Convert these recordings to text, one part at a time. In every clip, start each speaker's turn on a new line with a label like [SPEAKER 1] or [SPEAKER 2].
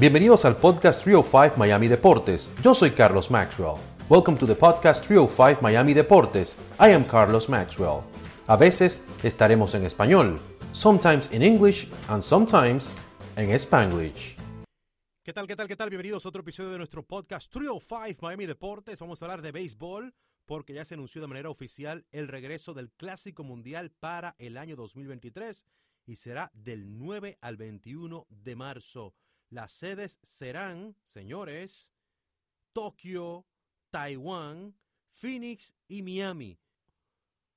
[SPEAKER 1] Bienvenidos al podcast 305 Miami Deportes. Yo soy Carlos Maxwell. Welcome to the podcast 305 Miami Deportes. I am Carlos Maxwell. A veces estaremos en español, sometimes in English and sometimes en Spanglish.
[SPEAKER 2] ¿Qué tal, qué tal, qué tal? Bienvenidos a otro episodio de nuestro podcast 305 Miami Deportes. Vamos a hablar de béisbol porque ya se anunció de manera oficial el regreso del Clásico Mundial para el año 2023 y será del 9 al 21 de marzo. Las sedes serán, señores, Tokio, Taiwán, Phoenix y Miami.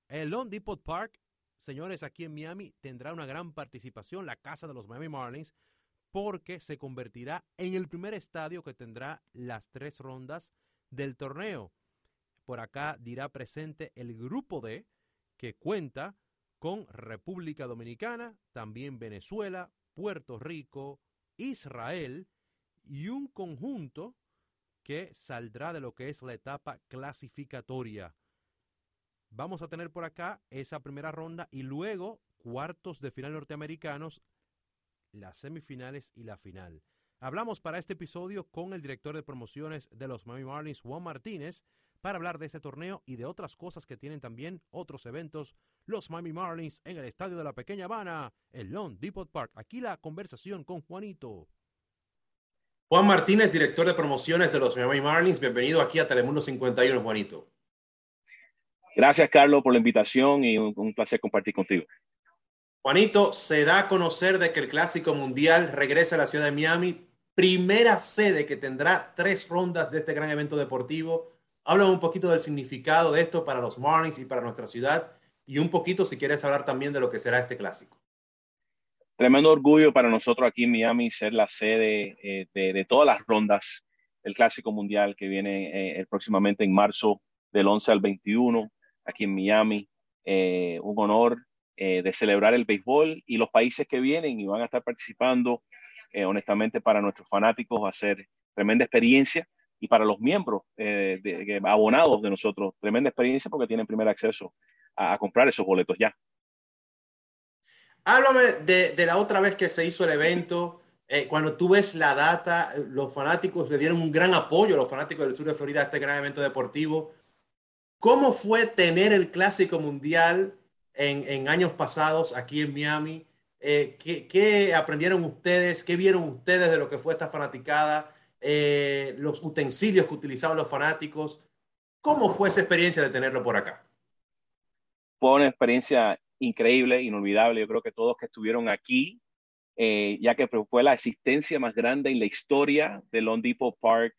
[SPEAKER 2] El Lone Depot Park, señores, aquí en Miami tendrá una gran participación, la casa de los Miami Marlins, porque se convertirá en el primer estadio que tendrá las tres rondas del torneo. Por acá dirá presente el grupo D, que cuenta con República Dominicana, también Venezuela, Puerto Rico, Israel y un conjunto que saldrá de lo que es la etapa clasificatoria. Vamos a tener por acá esa primera ronda y luego cuartos de final norteamericanos, las semifinales y la final. Hablamos para este episodio con el director de promociones de los Miami Marlins, Juan Martínez, para hablar de este torneo y de otras cosas que tienen también otros eventos los Miami Marlins en el estadio de la Pequeña Habana, el Lone Depot Park. Aquí la conversación con Juanito.
[SPEAKER 1] Juan Martínez, director de promociones de los Miami Marlins. Bienvenido aquí a Telemundo 51, Juanito.
[SPEAKER 3] Gracias, Carlos, por la invitación y un, placer compartir contigo.
[SPEAKER 1] Juanito, se da a conocer de que el Clásico Mundial regresa a la ciudad de Miami, primera sede que tendrá tres rondas de este gran evento deportivo. Háblame un poquito del significado de esto para los Marlins y para nuestra ciudad y un poquito si quieres hablar también de lo que será este clásico.
[SPEAKER 3] Tremendo orgullo para nosotros aquí en Miami ser la sede eh, de, todas las rondas del Clásico Mundial que viene eh, próximamente en marzo del 11 al 21 aquí en Miami. Eh, un honor de celebrar el béisbol y los países que vienen y van a estar participando. honestamente, para nuestros fanáticos va a ser tremenda experiencia y para los miembros de, abonados de nosotros, tremenda experiencia porque tienen primer acceso a, comprar esos boletos ya.
[SPEAKER 1] Háblame de, de, la otra vez que se hizo el evento. Eh, cuando tú ves la data, los fanáticos le dieron un gran apoyo a los fanáticos del sur de Florida a este gran evento deportivo. ¿Cómo fue tener el Clásico Mundial en, en años pasados aquí en Miami? Eh, ¿qué, ¿qué, aprendieron ustedes? ¿Qué vieron ustedes de lo que fue esta fanaticada? Eh, los utensilios que utilizaban los fanáticos. ¿Cómo fue esa experiencia de tenerlo por acá?
[SPEAKER 3] fue una experiencia increíble, inolvidable. Yo creo que todos que estuvieron aquí, eh, ya que fue la asistencia más grande en la historia de Lone Depot Park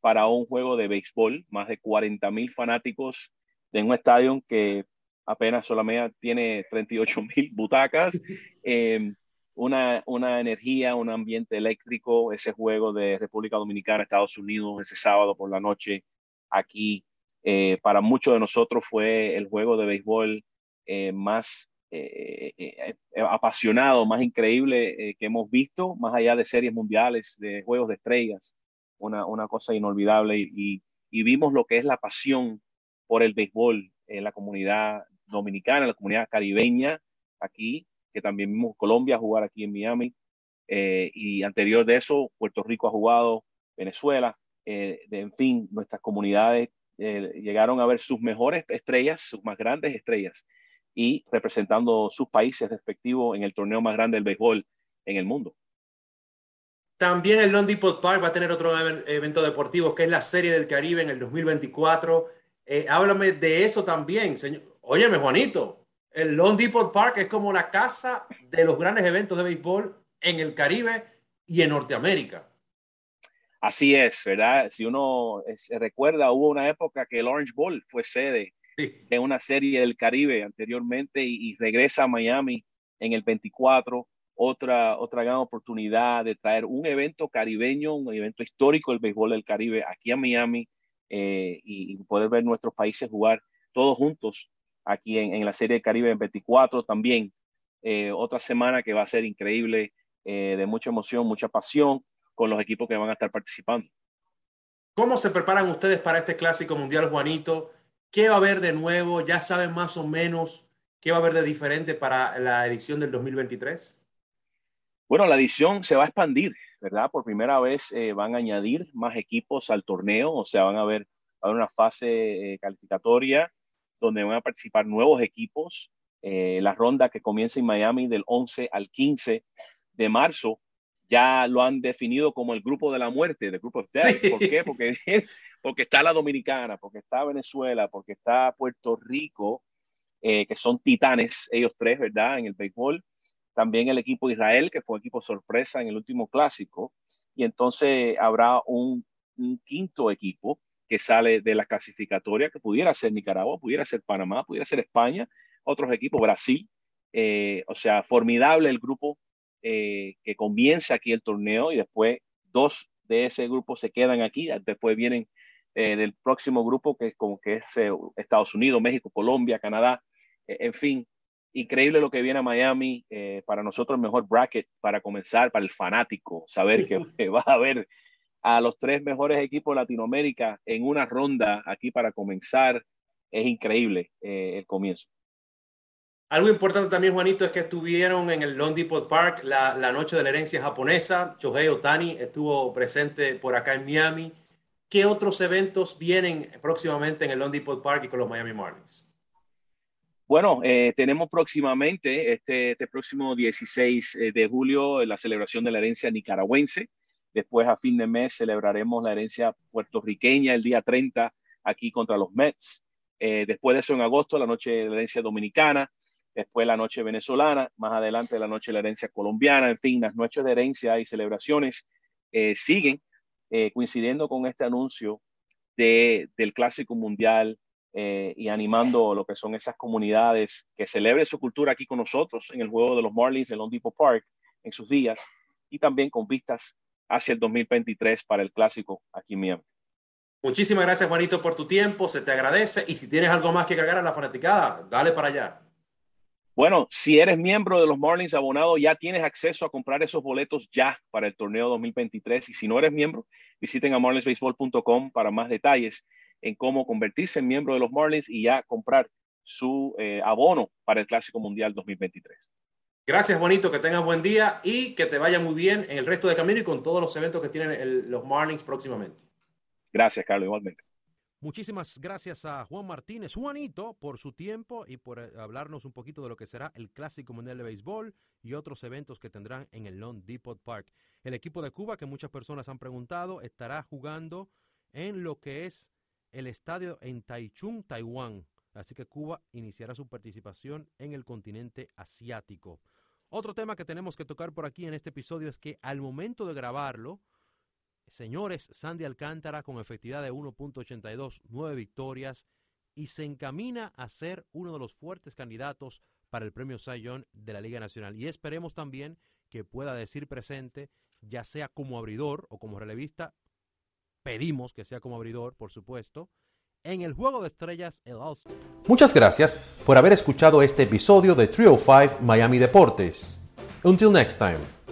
[SPEAKER 3] para un juego de béisbol, más de 40 mil fanáticos de un estadio que apenas solamente tiene 38 mil butacas, eh, una, una energía, un ambiente eléctrico, ese juego de República Dominicana, Estados Unidos, ese sábado por la noche aquí eh, para muchos de nosotros fue el juego de béisbol eh, más eh, apasionado, más increíble que hemos visto, más allá de series mundiales, de juegos de estrellas, una, una cosa inolvidable. Y, y, vimos lo que es la pasión por el béisbol en la comunidad dominicana, en la comunidad caribeña aquí, que también vimos Colombia jugar aquí en Miami, y anterior de eso, Puerto Rico ha jugado, Venezuela, de, en fin, nuestras comunidades eh, llegaron a ver sus mejores estrellas, sus más grandes estrellas, y representando sus países respectivos en el torneo más grande del béisbol en el mundo.
[SPEAKER 1] También el Lone Depot Park va a tener otro evento deportivo que es la Serie del Caribe en el 2024. Eh, háblame de eso también, señor. Óyeme, Juanito, el Lone Depot Park es como la casa de los grandes eventos de béisbol en el Caribe y en Norteamérica.
[SPEAKER 3] Así es, ¿verdad? Si uno se recuerda, hubo una época que el Orange Bowl fue sede de una serie del Caribe anteriormente y, regresa a Miami en el 24. Otra, otra gran oportunidad de traer un evento caribeño, un evento histórico del béisbol del Caribe aquí a Miami eh, y, poder ver nuestros países jugar todos juntos aquí en, la serie del Caribe en 24 también. Eh, otra semana que va a ser increíble, de mucha emoción, mucha pasión con los equipos que van a estar participando.
[SPEAKER 1] ¿Cómo se preparan ustedes para este clásico mundial, Juanito? ¿Qué va a haber de nuevo? ¿Ya saben más o menos qué va a haber de diferente para la edición del 2023?
[SPEAKER 3] Bueno, la edición se va a expandir, ¿verdad? Por primera vez eh, van a añadir más equipos al torneo, o sea, van a haber, una fase calificatoria donde van a participar nuevos equipos. la ronda que comienza en Miami del 11 al 15 de marzo ya lo han definido como el grupo de la muerte, el grupo de death. ¿Por qué? Porque, porque está la Dominicana, porque está Venezuela, porque está Puerto Rico, eh, que son titanes, ellos tres, ¿verdad? En el béisbol. También el equipo de Israel, que fue equipo sorpresa en el último clásico. Y entonces habrá un, quinto equipo que sale de la clasificatoria, que pudiera ser Nicaragua, pudiera ser Panamá, pudiera ser España, otros equipos, Brasil. Eh, o sea, formidable el grupo eh, que comienza aquí el torneo y después dos de ese grupo se quedan aquí, después vienen eh, del próximo grupo que es como que es Estados Unidos, México, Colombia, Canadá, en fin, increíble lo que viene a Miami, para nosotros el mejor bracket para comenzar, para el fanático, saber que va a haber a los tres mejores equipos de Latinoamérica en una ronda aquí para comenzar, es increíble el comienzo.
[SPEAKER 1] Algo importante también, Juanito, es que estuvieron en el Depot Park la, la noche de la herencia japonesa. Shohei Otani estuvo presente por acá en Miami. ¿Qué otros eventos vienen próximamente en el Depot Park y con los Miami Marlins?
[SPEAKER 3] Bueno, eh, tenemos próximamente, este, este próximo 16 eh, de julio, la celebración de la herencia nicaragüense. Después, a fin de mes, celebraremos la herencia puertorriqueña el día 30 aquí contra los Mets. Eh, después de eso, en agosto, la noche de la herencia dominicana. Después la noche venezolana, más adelante la noche de la herencia colombiana, en fin, las noches de herencia y celebraciones eh, siguen eh, coincidiendo con este anuncio de, del Clásico Mundial y animando lo que son esas comunidades que celebren su cultura aquí con nosotros en el juego de los Marlins en Long Depot Park en sus días y también con vistas hacia el 2023 para el Clásico aquí en Miami.
[SPEAKER 1] Muchísimas gracias, Juanito, por tu tiempo. Se te agradece. Y si tienes algo más que cargar a la fanaticada, dale para allá.
[SPEAKER 3] Bueno, si eres miembro de los Marlins abonados, ya tienes acceso a comprar esos boletos ya para el torneo 2023. Y si no eres miembro, visiten a marlinsbaseball.com para más detalles en cómo convertirse en miembro de los Marlins y ya comprar su eh, abono para el Clásico Mundial 2023.
[SPEAKER 1] Gracias, bonito, que tengas buen día y que te vaya muy bien en el resto de camino y con todos los eventos que tienen los Marlins próximamente.
[SPEAKER 3] Gracias, Carlos, igualmente.
[SPEAKER 2] Muchísimas gracias a Juan Martínez, Juanito, por su tiempo y por eh, hablarnos un poquito de lo que será el Clásico Mundial de Béisbol y otros eventos que tendrán en el Long Depot Park. El equipo de Cuba, que muchas personas han preguntado, estará jugando en lo que es el estadio en Taichung, Taiwán. Así que Cuba iniciará su participación en el continente asiático. Otro tema que tenemos que tocar por aquí en este episodio es que al momento de grabarlo, Señores, Sandy Alcántara con efectividad de 1.82, 9 victorias y se encamina a ser uno de los fuertes candidatos para el premio Sayón de la Liga Nacional. Y esperemos también que pueda decir presente, ya sea como abridor o como relevista, pedimos que sea como abridor, por supuesto, en el juego de estrellas el All
[SPEAKER 4] Muchas gracias por haber escuchado este episodio de Trio 5 Miami Deportes. Until next time.